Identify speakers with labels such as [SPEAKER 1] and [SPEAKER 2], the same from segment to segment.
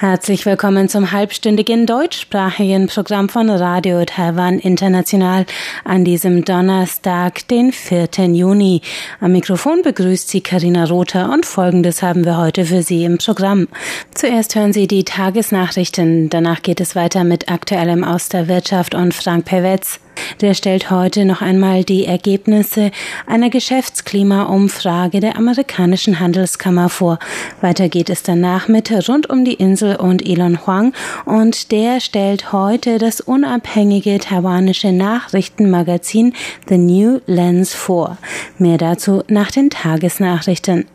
[SPEAKER 1] Herzlich willkommen zum halbstündigen deutschsprachigen Programm von Radio Taiwan International an diesem Donnerstag, den 4. Juni. Am Mikrofon begrüßt Sie Karina Rother und Folgendes haben wir heute für Sie im Programm. Zuerst hören Sie die Tagesnachrichten, danach geht es weiter mit Aktuellem aus der Wirtschaft und Frank Pewetz. Der stellt heute noch einmal die Ergebnisse einer Geschäftsklimaumfrage der amerikanischen Handelskammer vor. Weiter geht es danach mit Rund um die Insel und Elon Huang und der stellt heute das unabhängige taiwanische Nachrichtenmagazin The New Lens vor. Mehr dazu nach den Tagesnachrichten.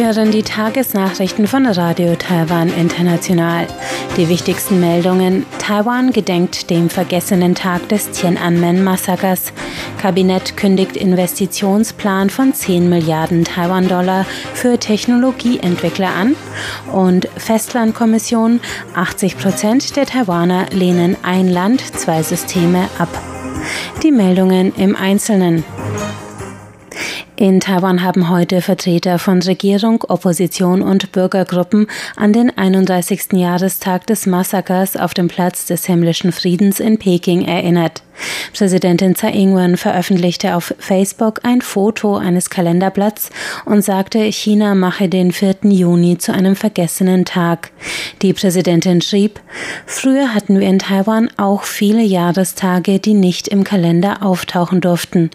[SPEAKER 1] Sie hören die Tagesnachrichten von Radio Taiwan International. Die wichtigsten Meldungen. Taiwan gedenkt dem vergessenen Tag des Tiananmen-Massakers. Kabinett kündigt Investitionsplan von 10 Milliarden Taiwan-Dollar für Technologieentwickler an. Und Festlandkommission. 80 Prozent der Taiwaner lehnen ein Land, zwei Systeme ab. Die Meldungen im Einzelnen. In Taiwan haben heute Vertreter von Regierung, Opposition und Bürgergruppen an den 31. Jahrestag des Massakers auf dem Platz des himmlischen Friedens in Peking erinnert. Präsidentin Tsai Ing-wen veröffentlichte auf Facebook ein Foto eines Kalenderblatts und sagte, China mache den 4. Juni zu einem vergessenen Tag. Die Präsidentin schrieb, früher hatten wir in Taiwan auch viele Jahrestage, die nicht im Kalender auftauchen durften.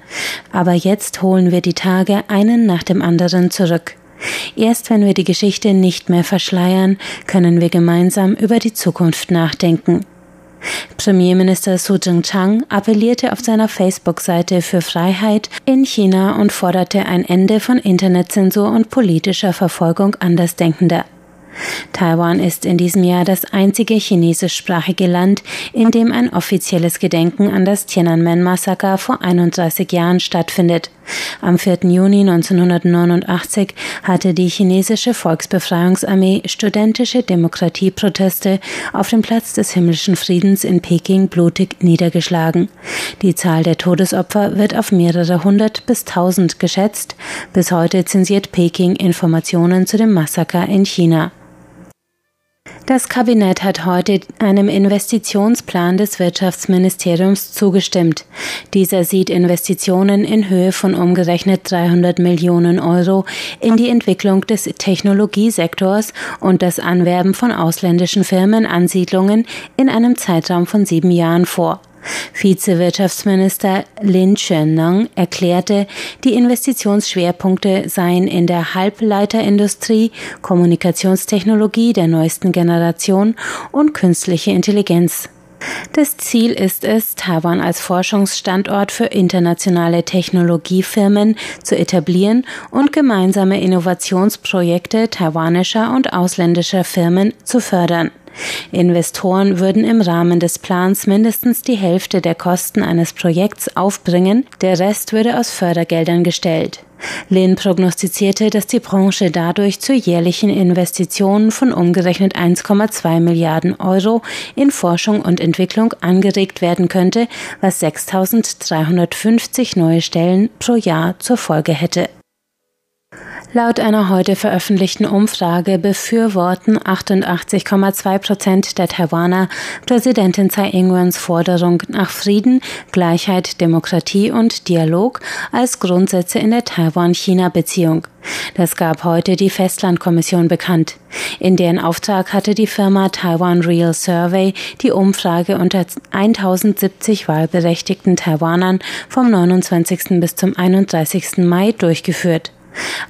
[SPEAKER 1] Aber jetzt holen wir die Tage einen nach dem anderen zurück. Erst wenn wir die Geschichte nicht mehr verschleiern, können wir gemeinsam über die Zukunft nachdenken. Premierminister Su Jing-chang appellierte auf seiner Facebook-Seite für Freiheit in China und forderte ein Ende von Internetzensur und politischer Verfolgung Andersdenkender. Taiwan ist in diesem Jahr das einzige chinesischsprachige Land, in dem ein offizielles Gedenken an das Tiananmen-Massaker vor 31 Jahren stattfindet. Am 4. Juni 1989 hatte die chinesische Volksbefreiungsarmee studentische Demokratieproteste auf dem Platz des himmlischen Friedens in Peking blutig niedergeschlagen. Die Zahl der Todesopfer wird auf mehrere hundert bis tausend geschätzt. Bis heute zensiert Peking Informationen zu dem Massaker in China. Das Kabinett hat heute einem Investitionsplan des Wirtschaftsministeriums zugestimmt. Dieser sieht Investitionen in Höhe von umgerechnet 300 Millionen Euro in die Entwicklung des Technologiesektors und das Anwerben von ausländischen Firmenansiedlungen in einem Zeitraum von sieben Jahren vor. Vizewirtschaftsminister Lin Chennong erklärte, die Investitionsschwerpunkte seien in der Halbleiterindustrie, Kommunikationstechnologie der neuesten Generation und künstliche Intelligenz. Das Ziel ist es, Taiwan als Forschungsstandort für internationale Technologiefirmen zu etablieren und gemeinsame Innovationsprojekte taiwanischer und ausländischer Firmen zu fördern. Investoren würden im Rahmen des Plans mindestens die Hälfte der Kosten eines Projekts aufbringen, der Rest würde aus Fördergeldern gestellt. Lin prognostizierte, dass die Branche dadurch zu jährlichen Investitionen von umgerechnet 1,2 Milliarden Euro in Forschung und Entwicklung angeregt werden könnte, was 6.350 neue Stellen pro Jahr zur Folge hätte. Laut einer heute veröffentlichten Umfrage befürworten 88,2 Prozent der Taiwaner Präsidentin Tsai Ing-wens Forderung nach Frieden, Gleichheit, Demokratie und Dialog als Grundsätze in der Taiwan-China-Beziehung. Das gab heute die Festlandkommission bekannt. In deren Auftrag hatte die Firma Taiwan Real Survey die Umfrage unter 1070 wahlberechtigten Taiwanern vom 29. bis zum 31. Mai durchgeführt.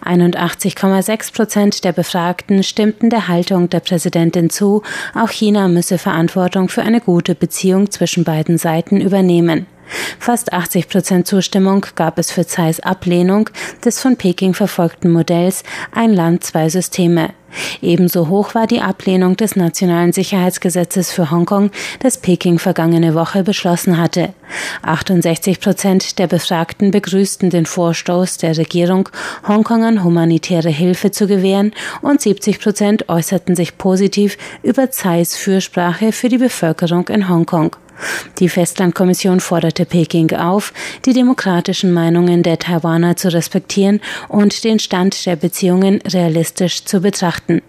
[SPEAKER 1] 81,6 Prozent der Befragten stimmten der Haltung der Präsidentin zu, auch China müsse Verantwortung für eine gute Beziehung zwischen beiden Seiten übernehmen. Fast 80 Prozent Zustimmung gab es für Tsais Ablehnung des von Peking verfolgten Modells Ein Land, zwei Systeme. Ebenso hoch war die Ablehnung des Nationalen Sicherheitsgesetzes für Hongkong, das Peking vergangene Woche beschlossen hatte. 68 Prozent der Befragten begrüßten den Vorstoß der Regierung, Hongkongern humanitäre Hilfe zu gewähren und 70 Prozent äußerten sich positiv über Tsais Fürsprache für die Bevölkerung in Hongkong. Die Festlandkommission forderte Peking auf, die demokratischen Meinungen der Taiwaner zu respektieren und den Stand der Beziehungen realistisch zu betrachten.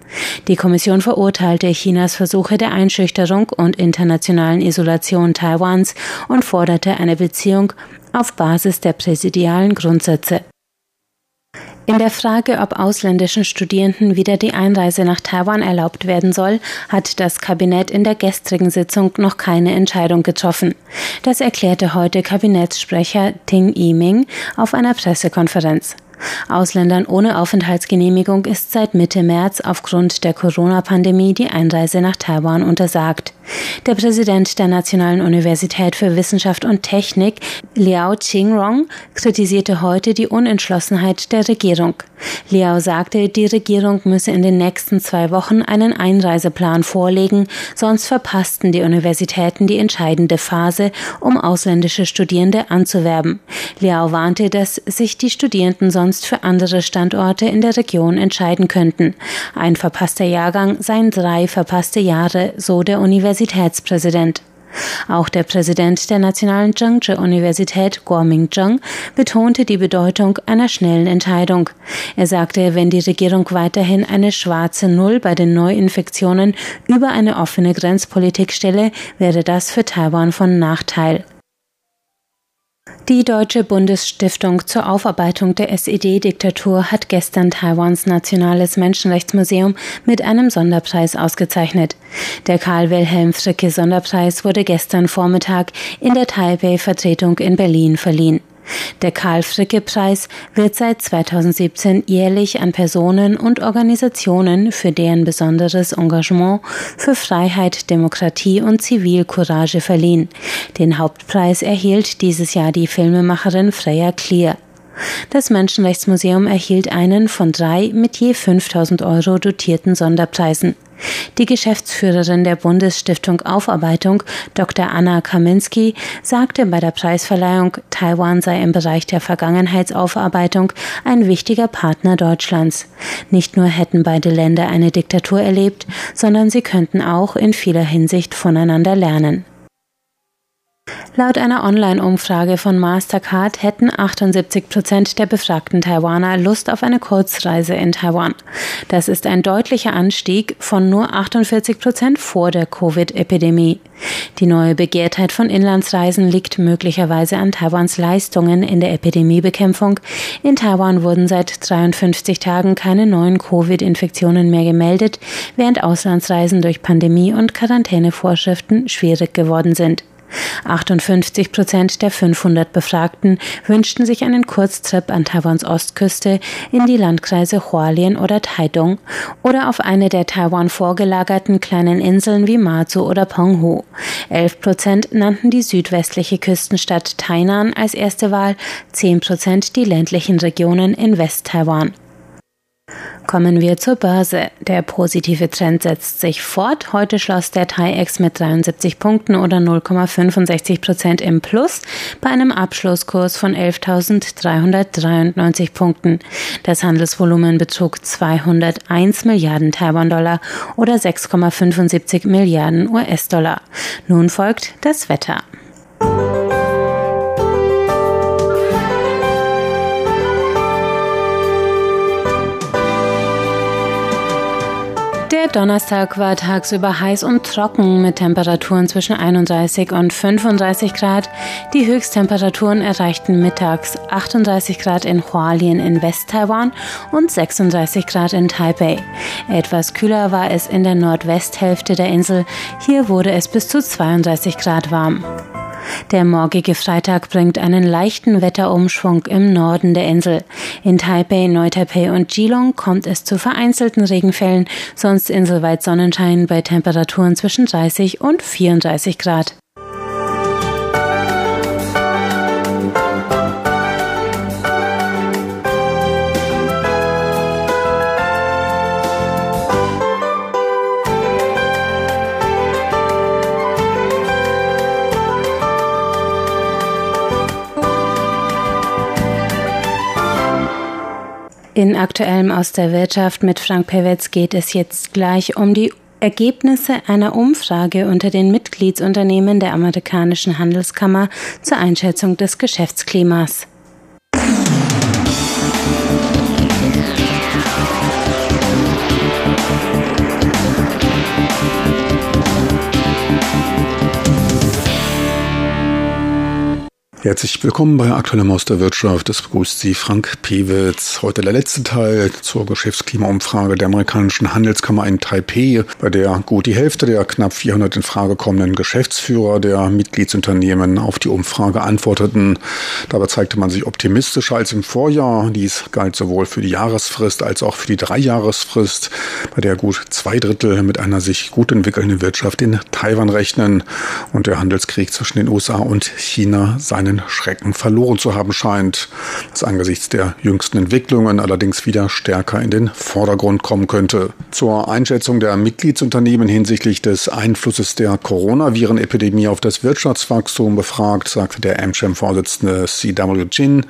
[SPEAKER 1] Die Kommission verurteilte Chinas Versuche der Einschüchterung und internationalen Isolation Taiwans und forderte eine Beziehung auf Basis der präsidialen Grundsätze. In der Frage, ob ausländischen Studierenden wieder die Einreise nach Taiwan erlaubt werden soll, hat das Kabinett in der gestrigen Sitzung noch keine Entscheidung getroffen. Das erklärte heute Kabinettssprecher Ting Yiming auf einer Pressekonferenz. Ausländern ohne Aufenthaltsgenehmigung ist seit Mitte März aufgrund der Corona-Pandemie die Einreise nach Taiwan untersagt. Der Präsident der Nationalen Universität für Wissenschaft und Technik, Liao Qingrong, kritisierte heute die Unentschlossenheit der Regierung. Liao sagte, die Regierung müsse in den nächsten zwei Wochen einen Einreiseplan vorlegen, sonst verpassten die Universitäten die entscheidende Phase, um ausländische Studierende anzuwerben. Liao warnte, dass sich die Studierenden sonst für andere Standorte in der Region entscheiden könnten. Ein verpasster Jahrgang seien drei verpasste Jahre, so der Universitätspräsident. Auch der Präsident der Nationalen Zhengzhou-Universität, Guoming-Zheng, betonte die Bedeutung einer schnellen Entscheidung. Er sagte, wenn die Regierung weiterhin eine schwarze Null bei den Neuinfektionen über eine offene Grenzpolitik stelle, wäre das für Taiwan von Nachteil. Die Deutsche Bundesstiftung zur Aufarbeitung der SED-Diktatur hat gestern Taiwans Nationales Menschenrechtsmuseum mit einem Sonderpreis ausgezeichnet. Der Karl Wilhelm Fricke Sonderpreis wurde gestern Vormittag in der Taipei-Vertretung in Berlin verliehen. Der Karl-Fricke-Preis wird seit 2017 jährlich an Personen und Organisationen für deren besonderes Engagement für Freiheit, Demokratie und Zivilcourage verliehen. Den Hauptpreis erhielt dieses Jahr die Filmemacherin Freya Clear. Das Menschenrechtsmuseum erhielt einen von drei mit je 5000 Euro dotierten Sonderpreisen. Die Geschäftsführerin der Bundesstiftung Aufarbeitung, Dr. Anna Kaminski, sagte bei der Preisverleihung, Taiwan sei im Bereich der Vergangenheitsaufarbeitung ein wichtiger Partner Deutschlands. Nicht nur hätten beide Länder eine Diktatur erlebt, sondern sie könnten auch in vieler Hinsicht voneinander lernen. Laut einer Online-Umfrage von Mastercard hätten 78 Prozent der befragten Taiwaner Lust auf eine Kurzreise in Taiwan. Das ist ein deutlicher Anstieg von nur 48 Prozent vor der Covid-Epidemie. Die neue Begehrtheit von Inlandsreisen liegt möglicherweise an Taiwans Leistungen in der Epidemiebekämpfung. In Taiwan wurden seit 53 Tagen keine neuen Covid-Infektionen mehr gemeldet, während Auslandsreisen durch Pandemie und Quarantänevorschriften schwierig geworden sind. 58 Prozent der 500 Befragten wünschten sich einen Kurztrip an Taiwans Ostküste in die Landkreise Hualien oder Taidong oder auf eine der Taiwan vorgelagerten kleinen Inseln wie Matsu oder Penghu. 11 Prozent nannten die südwestliche Küstenstadt Tainan als erste Wahl, 10 Prozent die ländlichen Regionen in West-Taiwan. Kommen wir zur Börse. Der positive Trend setzt sich fort. Heute schloss der TAIEX mit 73 Punkten oder 0,65 Prozent im Plus bei einem Abschlusskurs von 11.393 Punkten. Das Handelsvolumen betrug 201 Milliarden Taiwan-Dollar oder 6,75 Milliarden US-Dollar. Nun folgt das Wetter. Der Donnerstag war tagsüber heiß und trocken mit Temperaturen zwischen 31 und 35 Grad. Die Höchsttemperaturen erreichten mittags 38 Grad in Hualien in West-Taiwan und 36 Grad in Taipei. Etwas kühler war es in der Nordwesthälfte der Insel. Hier wurde es bis zu 32 Grad warm. Der morgige Freitag bringt einen leichten Wetterumschwung im Norden der Insel. In Taipei, Neu-Taipei und Geelong kommt es zu vereinzelten Regenfällen, sonst inselweit Sonnenschein bei Temperaturen zwischen 30 und 34 Grad. In aktuellem aus der Wirtschaft mit Frank Pewetz geht es jetzt gleich um die Ergebnisse einer Umfrage unter den Mitgliedsunternehmen der amerikanischen Handelskammer zur Einschätzung des Geschäftsklimas.
[SPEAKER 2] Herzlich willkommen bei Aktueller Maus der Wirtschaft. Es begrüßt Sie Frank Pewitz. Heute der letzte Teil zur Geschäftsklimaumfrage der amerikanischen Handelskammer in Taipei, bei der gut die Hälfte der knapp 400 in Frage kommenden Geschäftsführer der Mitgliedsunternehmen auf die Umfrage antworteten. Dabei zeigte man sich optimistischer als im Vorjahr. Dies galt sowohl für die Jahresfrist als auch für die Dreijahresfrist, bei der gut zwei Drittel mit einer sich gut entwickelnden Wirtschaft in Taiwan rechnen und der Handelskrieg zwischen den USA und China seinen seinen Schrecken verloren zu haben scheint, was angesichts der jüngsten Entwicklungen allerdings wieder stärker in den Vordergrund kommen könnte. Zur Einschätzung der Mitgliedsunternehmen hinsichtlich des Einflusses der Coronaviren-Epidemie auf das Wirtschaftswachstum befragt, sagte der AmCham-Vorsitzende C.W. Jin,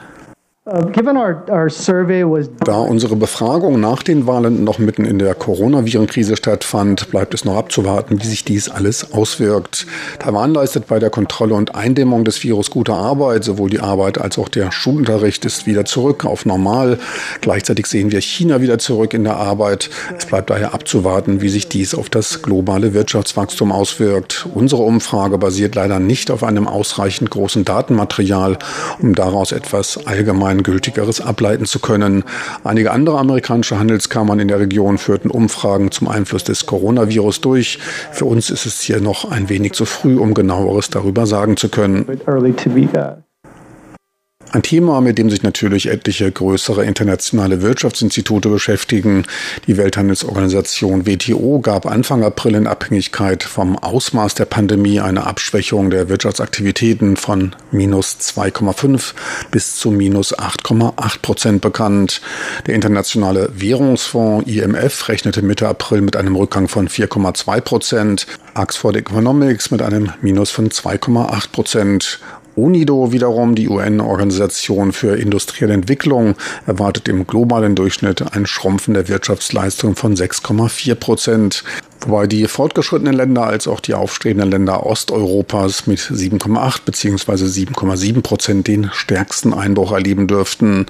[SPEAKER 2] da unsere Befragung nach den Wahlen noch mitten in der Coronavirenkrise stattfand, bleibt es noch abzuwarten, wie sich dies alles auswirkt. Taiwan leistet bei der Kontrolle und Eindämmung des Virus gute Arbeit. Sowohl die Arbeit als auch der Schulunterricht ist wieder zurück auf normal. Gleichzeitig sehen wir China wieder zurück in der Arbeit. Es bleibt daher abzuwarten, wie sich dies auf das globale Wirtschaftswachstum auswirkt. Unsere Umfrage basiert leider nicht auf einem ausreichend großen Datenmaterial, um daraus etwas allgemein allgemeingültigeres ableiten zu können. Einige andere amerikanische Handelskammern in der Region führten Umfragen zum Einfluss des Coronavirus durch. Für uns ist es hier noch ein wenig zu früh, um genaueres darüber sagen zu können. Ein Thema, mit dem sich natürlich etliche größere internationale Wirtschaftsinstitute beschäftigen. Die Welthandelsorganisation WTO gab Anfang April in Abhängigkeit vom Ausmaß der Pandemie eine Abschwächung der Wirtschaftsaktivitäten von minus 2,5 bis zu minus 8,8 Prozent bekannt. Der Internationale Währungsfonds IMF rechnete Mitte April mit einem Rückgang von 4,2 Prozent. Oxford Economics mit einem Minus von 2,8 Prozent UNIDO wiederum, die UN-Organisation für industrielle Entwicklung, erwartet im globalen Durchschnitt ein Schrumpfen der Wirtschaftsleistung von 6,4 Prozent wobei die fortgeschrittenen Länder als auch die aufstrebenden Länder Osteuropas mit 7,8 bzw. 7,7 Prozent den stärksten Einbruch erleben dürften.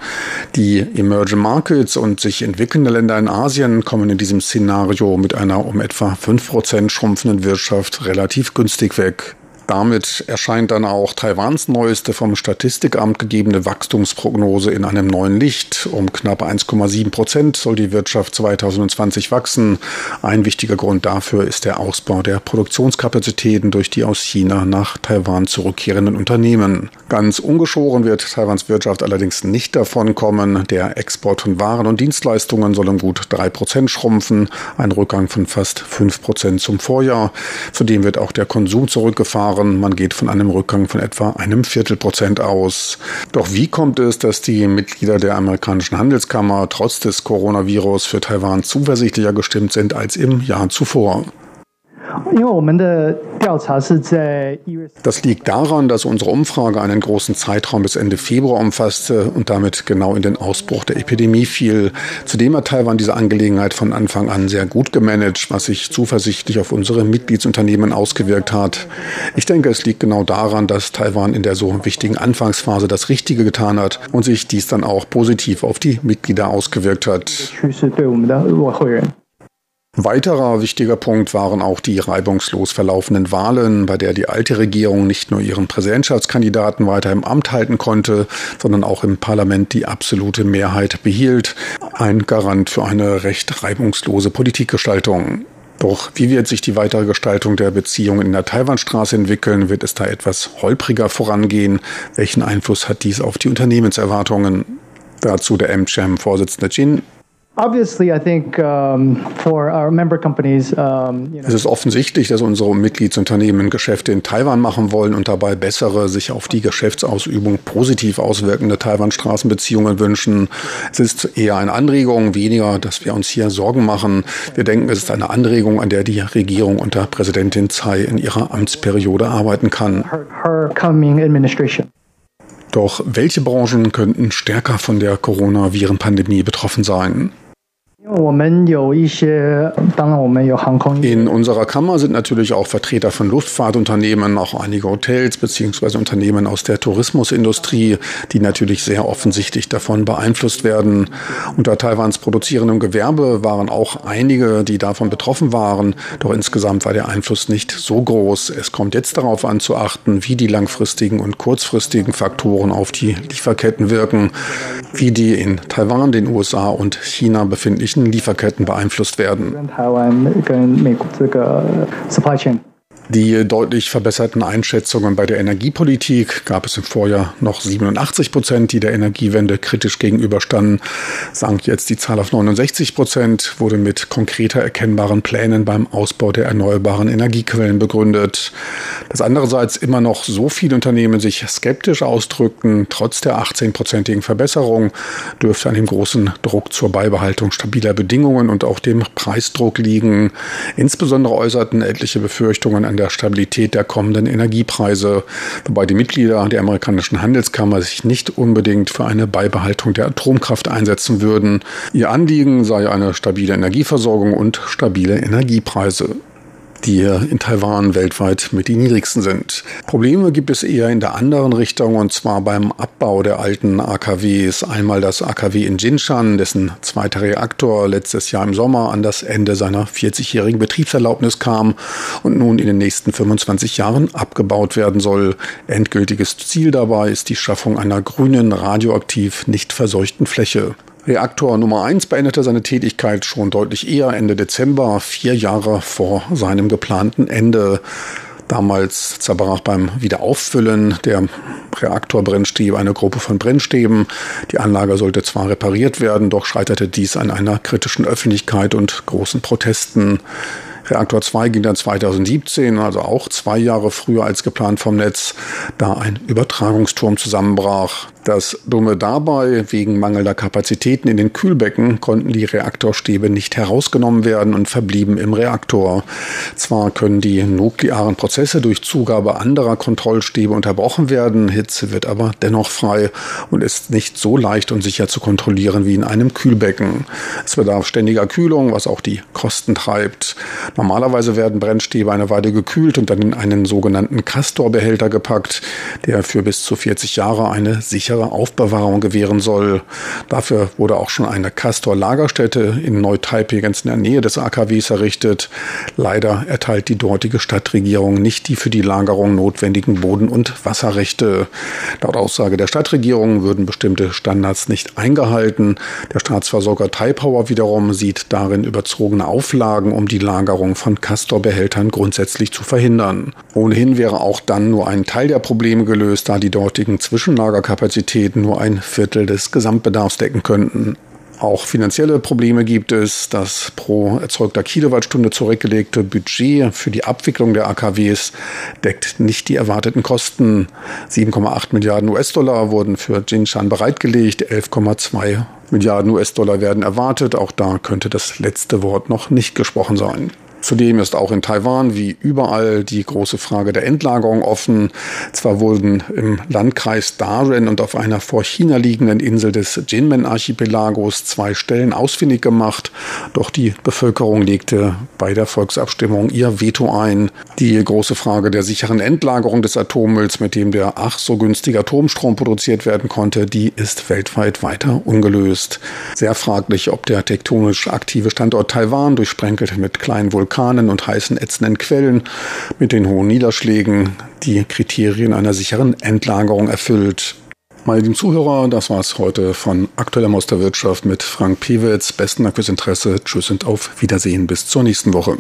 [SPEAKER 2] Die Emerging Markets und sich entwickelnde Länder in Asien kommen in diesem Szenario mit einer um etwa 5 Prozent schrumpfenden Wirtschaft relativ günstig weg. Damit erscheint dann auch Taiwans neueste vom Statistikamt gegebene Wachstumsprognose in einem neuen Licht. Um knapp 1,7 Prozent soll die Wirtschaft 2020 wachsen. Ein wichtiger Grund dafür ist der Ausbau der Produktionskapazitäten durch die aus China nach Taiwan zurückkehrenden Unternehmen. Ganz ungeschoren wird Taiwans Wirtschaft allerdings nicht davon kommen. Der Export von Waren und Dienstleistungen soll um gut 3 Prozent schrumpfen, ein Rückgang von fast 5 Prozent zum Vorjahr. Zudem wird auch der Konsum zurückgefahren Jahren. Man geht von einem Rückgang von etwa einem Viertelprozent aus. Doch wie kommt es, dass die Mitglieder der amerikanischen Handelskammer trotz des Coronavirus für Taiwan zuversichtlicher gestimmt sind als im Jahr zuvor? Das liegt daran, dass unsere Umfrage einen großen Zeitraum bis Ende Februar umfasste und damit genau in den Ausbruch der Epidemie fiel. Zudem hat Taiwan diese Angelegenheit von Anfang an sehr gut gemanagt, was sich zuversichtlich auf unsere Mitgliedsunternehmen ausgewirkt hat. Ich denke, es liegt genau daran, dass Taiwan in der so wichtigen Anfangsphase das Richtige getan hat und sich dies dann auch positiv auf die Mitglieder ausgewirkt hat. Weiterer wichtiger Punkt waren auch die reibungslos verlaufenden Wahlen, bei der die alte Regierung nicht nur ihren Präsidentschaftskandidaten weiter im Amt halten konnte, sondern auch im Parlament die absolute Mehrheit behielt. Ein Garant für eine recht reibungslose Politikgestaltung. Doch wie wird sich die weitere Gestaltung der Beziehungen in der Taiwanstraße entwickeln? Wird es da etwas holpriger vorangehen? Welchen Einfluss hat dies auf die Unternehmenserwartungen? Dazu der MCHAM-Vorsitzende Jin es ist offensichtlich, dass unsere Mitgliedsunternehmen Geschäfte in Taiwan machen wollen und dabei bessere, sich auf die Geschäftsausübung positiv auswirkende Taiwan-Straßenbeziehungen wünschen. Es ist eher eine Anregung, weniger, dass wir uns hier Sorgen machen. Wir denken, es ist eine Anregung, an der die Regierung unter Präsidentin Tsai in ihrer Amtsperiode arbeiten kann. Doch welche Branchen könnten stärker von der Coronaviren-Pandemie betroffen sein? In unserer Kammer sind natürlich auch Vertreter von Luftfahrtunternehmen, auch einige Hotels bzw. Unternehmen aus der Tourismusindustrie, die natürlich sehr offensichtlich davon beeinflusst werden. Unter Taiwans produzierendem Gewerbe waren auch einige, die davon betroffen waren. Doch insgesamt war der Einfluss nicht so groß. Es kommt jetzt darauf an zu achten, wie die langfristigen und kurzfristigen Faktoren auf die Lieferketten wirken, wie die in Taiwan, den USA und China befindlichen Lieferketten beeinflusst werden. Die deutlich verbesserten Einschätzungen bei der Energiepolitik gab es im Vorjahr noch 87 Prozent, die der Energiewende kritisch gegenüberstanden. Sank jetzt die Zahl auf 69 Prozent, wurde mit konkreter erkennbaren Plänen beim Ausbau der erneuerbaren Energiequellen begründet. Dass andererseits immer noch so viele Unternehmen sich skeptisch ausdrückten, trotz der 18-prozentigen Verbesserung, dürfte an dem großen Druck zur Beibehaltung stabiler Bedingungen und auch dem Preisdruck liegen. Insbesondere äußerten etliche Befürchtungen an der Stabilität der kommenden Energiepreise, wobei die Mitglieder der amerikanischen Handelskammer sich nicht unbedingt für eine Beibehaltung der Atomkraft einsetzen würden. Ihr Anliegen sei eine stabile Energieversorgung und stabile Energiepreise die in Taiwan weltweit mit die niedrigsten sind. Probleme gibt es eher in der anderen Richtung und zwar beim Abbau der alten AKWs. Einmal das AKW in Jinshan, dessen zweiter Reaktor letztes Jahr im Sommer an das Ende seiner 40-jährigen Betriebserlaubnis kam und nun in den nächsten 25 Jahren abgebaut werden soll. Endgültiges Ziel dabei ist die Schaffung einer grünen, radioaktiv nicht verseuchten Fläche. Reaktor Nummer 1 beendete seine Tätigkeit schon deutlich eher, Ende Dezember, vier Jahre vor seinem geplanten Ende. Damals zerbrach beim Wiederauffüllen der Reaktorbrennstäbe eine Gruppe von Brennstäben. Die Anlage sollte zwar repariert werden, doch scheiterte dies an einer kritischen Öffentlichkeit und großen Protesten. Reaktor 2 ging dann 2017, also auch zwei Jahre früher als geplant vom Netz, da ein Übertragungsturm zusammenbrach. Das Dumme dabei, wegen mangelnder Kapazitäten in den Kühlbecken konnten die Reaktorstäbe nicht herausgenommen werden und verblieben im Reaktor. Zwar können die nuklearen Prozesse durch Zugabe anderer Kontrollstäbe unterbrochen werden, Hitze wird aber dennoch frei und ist nicht so leicht und sicher zu kontrollieren wie in einem Kühlbecken. Es bedarf ständiger Kühlung, was auch die Kosten treibt. Normalerweise werden Brennstäbe eine Weile gekühlt und dann in einen sogenannten Castor-Behälter gepackt, der für bis zu 40 Jahre eine sichere Aufbewahrung gewähren soll. Dafür wurde auch schon eine Castor-Lagerstätte in Neu-Taipei ganz in der Nähe des AKWs errichtet. Leider erteilt die dortige Stadtregierung nicht die für die Lagerung notwendigen Boden- und Wasserrechte. Laut Aussage der Stadtregierung würden bestimmte Standards nicht eingehalten. Der Staatsversorger Taipower wiederum sieht darin überzogene Auflagen, um die Lagerung von Castor-Behältern grundsätzlich zu verhindern. Ohnehin wäre auch dann nur ein Teil der Probleme gelöst, da die dortigen Zwischenlagerkapazitäten Kapazitäten nur ein Viertel des Gesamtbedarfs decken könnten. Auch finanzielle Probleme gibt es. Das pro erzeugter Kilowattstunde zurückgelegte Budget für die Abwicklung der AKWs deckt nicht die erwarteten Kosten. 7,8 Milliarden US-Dollar wurden für Jinshan bereitgelegt, 11,2 Milliarden US-Dollar werden erwartet. Auch da könnte das letzte Wort noch nicht gesprochen sein. Zudem ist auch in Taiwan wie überall die große Frage der Endlagerung offen. Zwar wurden im Landkreis Daren und auf einer vor China liegenden Insel des Jinmen-Archipelagos zwei Stellen ausfindig gemacht, doch die Bevölkerung legte bei der Volksabstimmung ihr Veto ein. Die große Frage der sicheren Endlagerung des Atommülls, mit dem der ach so günstige Atomstrom produziert werden konnte, die ist weltweit weiter ungelöst. Sehr fraglich, ob der tektonisch aktive Standort Taiwan, durchsprenkelt mit kleinen Vulkanen, und heißen ätzenden Quellen mit den hohen Niederschlägen die Kriterien einer sicheren Endlagerung erfüllt. Meine lieben Zuhörer, das war's heute von Aktueller Maus der Wirtschaft mit Frank Pewitz. Besten Dank fürs Interesse. Tschüss und auf Wiedersehen. Bis zur nächsten Woche.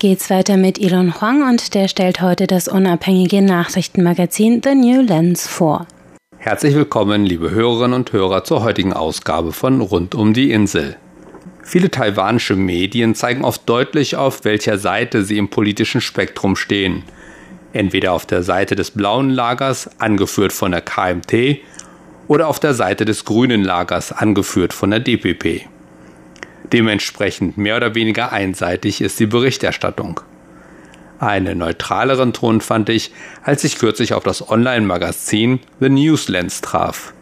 [SPEAKER 1] Geht's weiter mit Elon Huang und der stellt heute das unabhängige Nachrichtenmagazin The New Lens vor.
[SPEAKER 3] Herzlich willkommen, liebe Hörerinnen und Hörer, zur heutigen Ausgabe von Rund um die Insel. Viele taiwanische Medien zeigen oft deutlich, auf welcher Seite sie im politischen Spektrum stehen. Entweder auf der Seite des blauen Lagers, angeführt von der KMT, oder auf der Seite des grünen Lagers, angeführt von der DPP. Dementsprechend mehr oder weniger einseitig ist die Berichterstattung. Einen neutraleren Ton fand ich, als ich kürzlich auf das Online-Magazin The Newslands traf.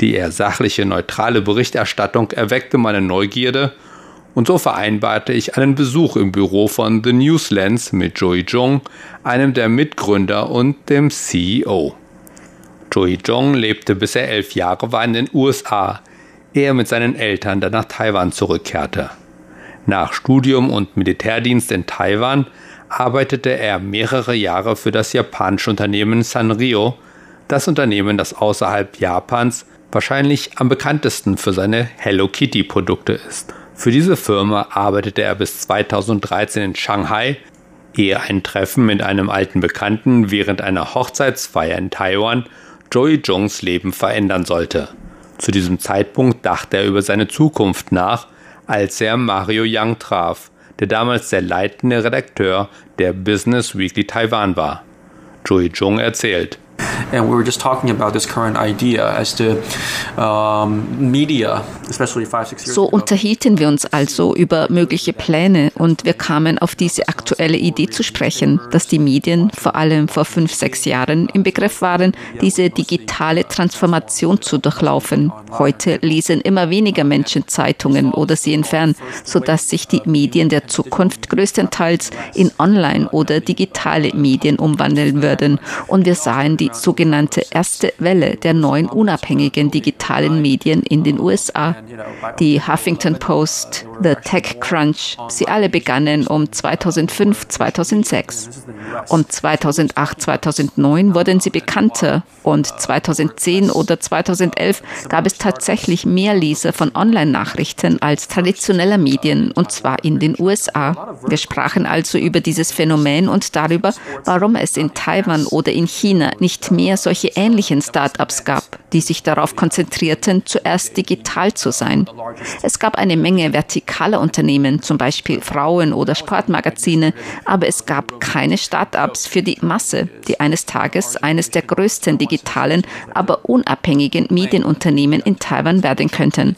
[SPEAKER 3] Die eher sachliche, neutrale Berichterstattung erweckte meine Neugierde und so vereinbarte ich einen Besuch im Büro von The Newslands mit Joey Jung, einem der Mitgründer und dem CEO. Joey Jung lebte bis er elf Jahre war in den USA, er mit seinen Eltern dann nach Taiwan zurückkehrte. Nach Studium und Militärdienst in Taiwan arbeitete er mehrere Jahre für das japanische Unternehmen Sanrio, das Unternehmen, das außerhalb Japans wahrscheinlich am bekanntesten für seine Hello Kitty Produkte ist. Für diese Firma arbeitete er bis 2013 in Shanghai, ehe ein Treffen mit einem alten Bekannten während einer Hochzeitsfeier in Taiwan Joey Jungs Leben verändern sollte. Zu diesem Zeitpunkt dachte er über seine Zukunft nach, als er Mario Yang traf, der damals der leitende Redakteur der Business Weekly Taiwan war. Joey Jung erzählt.
[SPEAKER 4] And we were just talking about this current idea as to um, media, especially five, six years
[SPEAKER 5] So unterhielten wir uns also über mögliche Pläne und wir kamen auf diese aktuelle Idee zu sprechen, dass die Medien vor allem vor fünf, sechs Jahren im Begriff waren, diese digitale Transformation zu durchlaufen. Heute lesen immer weniger Menschen Zeitungen oder sehen fern, sodass sich die Medien der Zukunft größtenteils in Online- oder digitale Medien umwandeln würden. Und wir sahen die sogenannte erste Welle der neuen unabhängigen digitalen Medien in den USA. Die Huffington Post, The Tech Crunch, sie alle begannen um 2005, 2006. Um 2008, 2009 wurden sie bekannter und 2010 oder 2011 gab es tatsächlich mehr Leser von Online-Nachrichten als traditioneller Medien und zwar in den USA. Wir sprachen also über dieses Phänomen und darüber, warum es in Taiwan oder in China nicht mehr solche ähnlichen Start-ups gab, die sich darauf konzentrierten, zuerst digital zu sein. Es gab eine Menge vertikaler Unternehmen, zum Beispiel Frauen- oder Sportmagazine, aber es gab keine Start-ups für die Masse, die eines Tages eines der größten digitalen, aber unabhängigen Medienunternehmen in Taiwan werden könnten.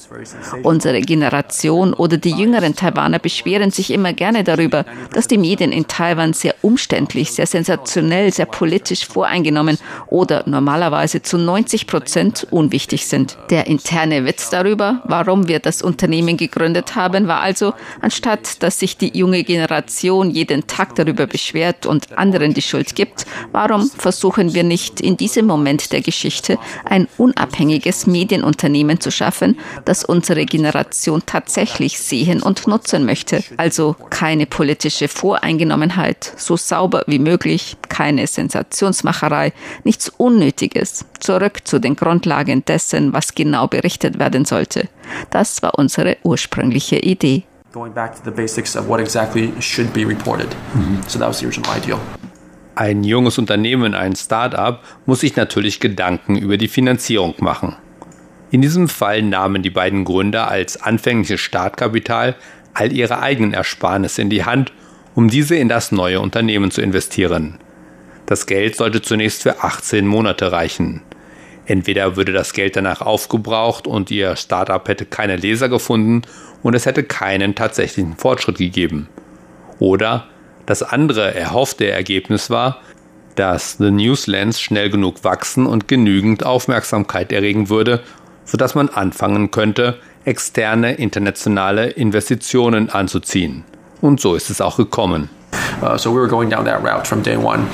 [SPEAKER 5] Unsere Generation oder die jüngeren Taiwaner beschweren sich immer gerne darüber, dass die Medien in Taiwan sehr umständlich, sehr sensationell, sehr politisch voreingenommen oder normalerweise zu 90 Prozent unwichtig sind. Der interne Witz darüber, warum wir das Unternehmen gegründet haben, war also, anstatt dass sich die junge Generation jeden Tag darüber beschwert und anderen die Schuld gibt, warum versuchen wir nicht in diesem Moment der Geschichte ein unabhängiges Medienunternehmen zu schaffen, das unsere Generation tatsächlich sehen und nutzen möchte? Also keine politische Voreingenommenheit, so sauber wie möglich, keine Sensationsmacherei, nichts Unnötiges. Zurück zu den Grundlagen dessen, was genau berichtet werden sollte. Das war unsere ursprüngliche Idee.
[SPEAKER 4] going back to the basics of what exactly should be reported. So that was the original ideal.
[SPEAKER 3] Ein junges Unternehmen, ein Start-up, muss sich natürlich Gedanken über die Finanzierung machen. In diesem Fall nahmen die beiden Gründer als anfängliches Startkapital all ihre eigenen Ersparnisse in die Hand, um diese in das neue Unternehmen zu investieren. Das Geld sollte zunächst für 18 Monate reichen. Entweder würde das Geld danach aufgebraucht und ihr Startup hätte keine Leser gefunden und es hätte keinen tatsächlichen Fortschritt gegeben. Oder das andere erhoffte Ergebnis war, dass The Newslands schnell genug wachsen und genügend Aufmerksamkeit erregen würde, sodass man anfangen könnte, externe internationale Investitionen anzuziehen. Und so ist es auch gekommen.
[SPEAKER 4] Uh, so we were going down that route from day one.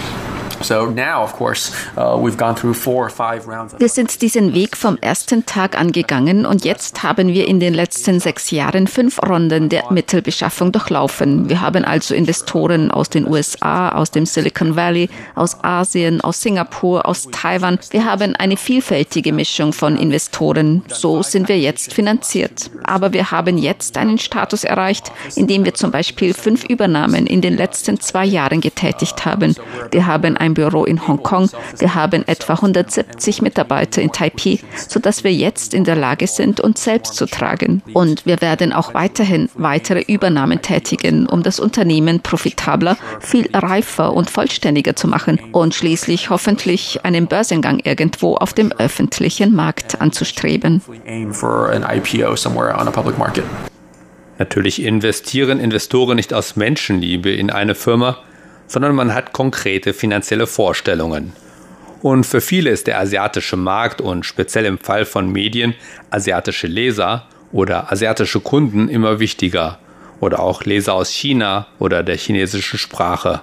[SPEAKER 5] Wir sind diesen Weg vom ersten Tag angegangen und jetzt haben wir in den letzten sechs Jahren fünf Runden der Mittelbeschaffung durchlaufen. Wir haben also Investoren aus den USA, aus dem Silicon Valley, aus Asien, aus Singapur, aus Taiwan. Wir haben eine vielfältige Mischung von Investoren. So sind wir jetzt finanziert. Aber wir haben jetzt einen Status erreicht, in dem wir zum Beispiel fünf Übernahmen in den letzten zwei Jahren getätigt haben. Wir haben ein Büro in Hongkong. Wir haben etwa 170 Mitarbeiter in Taipei, sodass wir jetzt in der Lage sind, uns selbst zu tragen. Und wir werden auch weiterhin weitere Übernahmen tätigen, um das Unternehmen profitabler, viel reifer und vollständiger zu machen und schließlich hoffentlich einen Börsengang irgendwo auf dem öffentlichen Markt anzustreben.
[SPEAKER 3] Natürlich investieren Investoren nicht aus Menschenliebe in eine Firma, sondern man hat konkrete finanzielle Vorstellungen. Und für viele ist der asiatische Markt und speziell im Fall von Medien asiatische Leser oder asiatische Kunden immer wichtiger oder auch Leser aus China oder der chinesischen Sprache.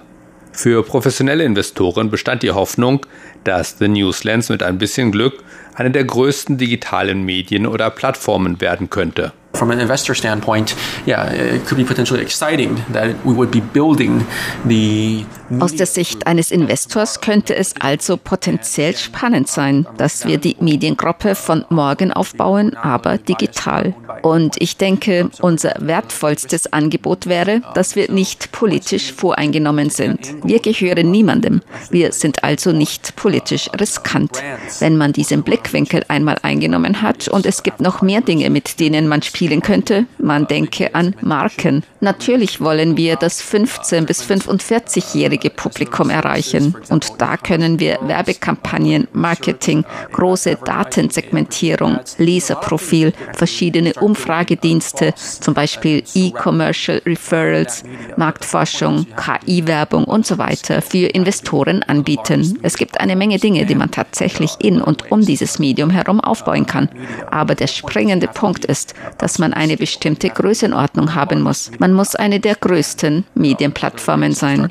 [SPEAKER 3] Für professionelle Investoren bestand die Hoffnung, dass The Newslands mit ein bisschen Glück eine der größten digitalen Medien oder Plattformen werden könnte.
[SPEAKER 4] From an investor standpoint, yeah, it could be potentially exciting that we would be building the
[SPEAKER 5] Aus der Sicht eines Investors könnte es also potenziell spannend sein, dass wir die Mediengruppe von morgen aufbauen, aber digital. Und ich denke, unser wertvollstes Angebot wäre, dass wir nicht politisch voreingenommen sind. Wir gehören niemandem. Wir sind also nicht politisch riskant. Wenn man diesen Blickwinkel einmal eingenommen hat und es gibt noch mehr Dinge, mit denen man spielen könnte, man denke an Marken. Natürlich wollen wir das 15 bis 45-jährige jeweilige Publikum erreichen. Und da können wir Werbekampagnen, Marketing, große Datensegmentierung, Leserprofil, verschiedene Umfragedienste, zum Beispiel E-Commercial Referrals, Marktforschung, KI-Werbung und so weiter für Investoren anbieten. Es gibt eine Menge Dinge, die man tatsächlich in und um dieses Medium herum aufbauen kann. Aber der springende Punkt ist, dass man eine bestimmte Größenordnung haben muss. Man muss eine der größten Medienplattformen sein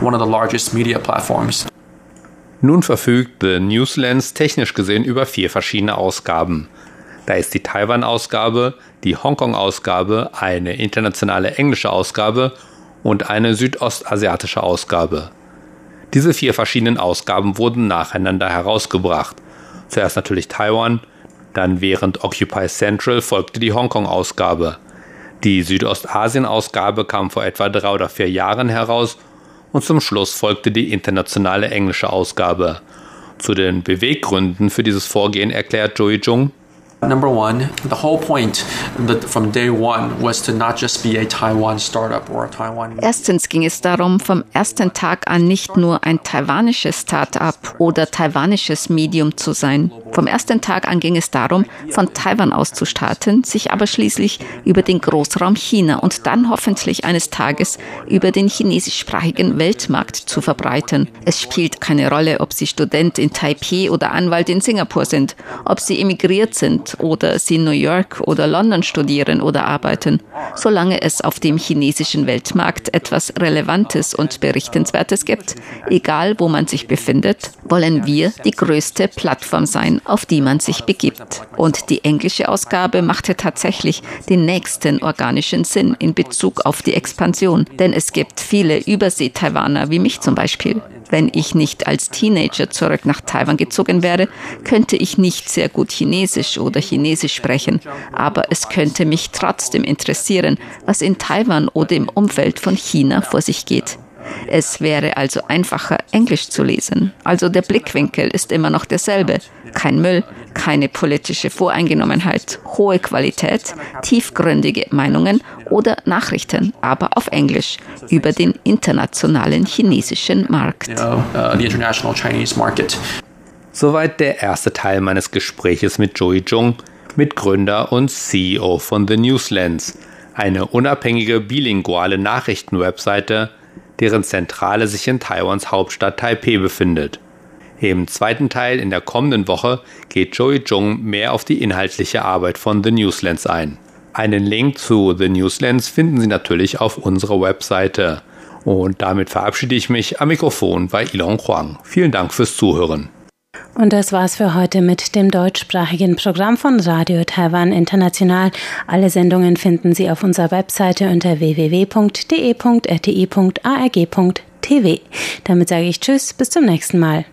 [SPEAKER 4] one of the largest media platforms.
[SPEAKER 3] Nun verfügt The Newslands technisch gesehen über vier verschiedene Ausgaben. Da ist die Taiwan-Ausgabe, die Hongkong-Ausgabe, eine internationale englische Ausgabe und eine südostasiatische Ausgabe. Diese vier verschiedenen Ausgaben wurden nacheinander herausgebracht. Zuerst natürlich Taiwan, dann während Occupy Central folgte die Hongkong-Ausgabe. Die Südostasien-Ausgabe kam vor etwa drei oder vier Jahren heraus und zum Schluss folgte die internationale englische Ausgabe. Zu den Beweggründen für dieses Vorgehen erklärt Joey Jung,
[SPEAKER 4] Number one, the whole point from day one was to not just be a Taiwan startup or a Taiwan.
[SPEAKER 5] Erstens ging es darum, vom ersten Tag an nicht nur ein taiwanisches Startup oder taiwanisches Medium zu sein. Vom ersten Tag an ging es darum, von Taiwan aus zu starten, sich aber schließlich über den Großraum China und dann hoffentlich eines Tages über den chinesischsprachigen Weltmarkt zu verbreiten. Es spielt keine Rolle, ob Sie Student in Taipei oder Anwalt in Singapur sind, ob Sie emigriert sind oder sie in New York oder London studieren oder arbeiten, solange es auf dem chinesischen Weltmarkt etwas Relevantes und Berichtenswertes gibt, egal wo man sich befindet, wollen wir die größte Plattform sein, auf die man sich begibt. Und die englische Ausgabe machte tatsächlich den nächsten organischen Sinn in Bezug auf die Expansion, denn es gibt viele Übersee-Taiwaner wie mich zum Beispiel. Wenn ich nicht als Teenager zurück nach Taiwan gezogen wäre, könnte ich nicht sehr gut Chinesisch oder Chinesisch sprechen, aber es könnte mich trotzdem interessieren, was in Taiwan oder im Umfeld von China vor sich geht. Es wäre also einfacher, Englisch zu lesen. Also der Blickwinkel ist immer noch derselbe. Kein Müll, keine politische Voreingenommenheit, hohe Qualität, tiefgründige Meinungen oder Nachrichten, aber auf Englisch über den internationalen chinesischen Markt. Uh,
[SPEAKER 3] Soweit der erste Teil meines Gespräches mit Joey Jung, Mitgründer und CEO von The Newslands, eine unabhängige bilinguale Nachrichtenwebseite, deren Zentrale sich in Taiwans Hauptstadt Taipei befindet. Im zweiten Teil in der kommenden Woche geht Joey Jung mehr auf die inhaltliche Arbeit von The Newslands ein. Einen Link zu The Newslands finden Sie natürlich auf unserer Webseite Und damit verabschiede ich mich am Mikrofon bei Ilon Huang. Vielen Dank fürs Zuhören.
[SPEAKER 1] Und das war's für heute mit dem deutschsprachigen Programm von Radio Taiwan International. Alle Sendungen finden Sie auf unserer Webseite unter www.de.rti.arg.tv. Damit sage ich Tschüss, bis zum nächsten Mal.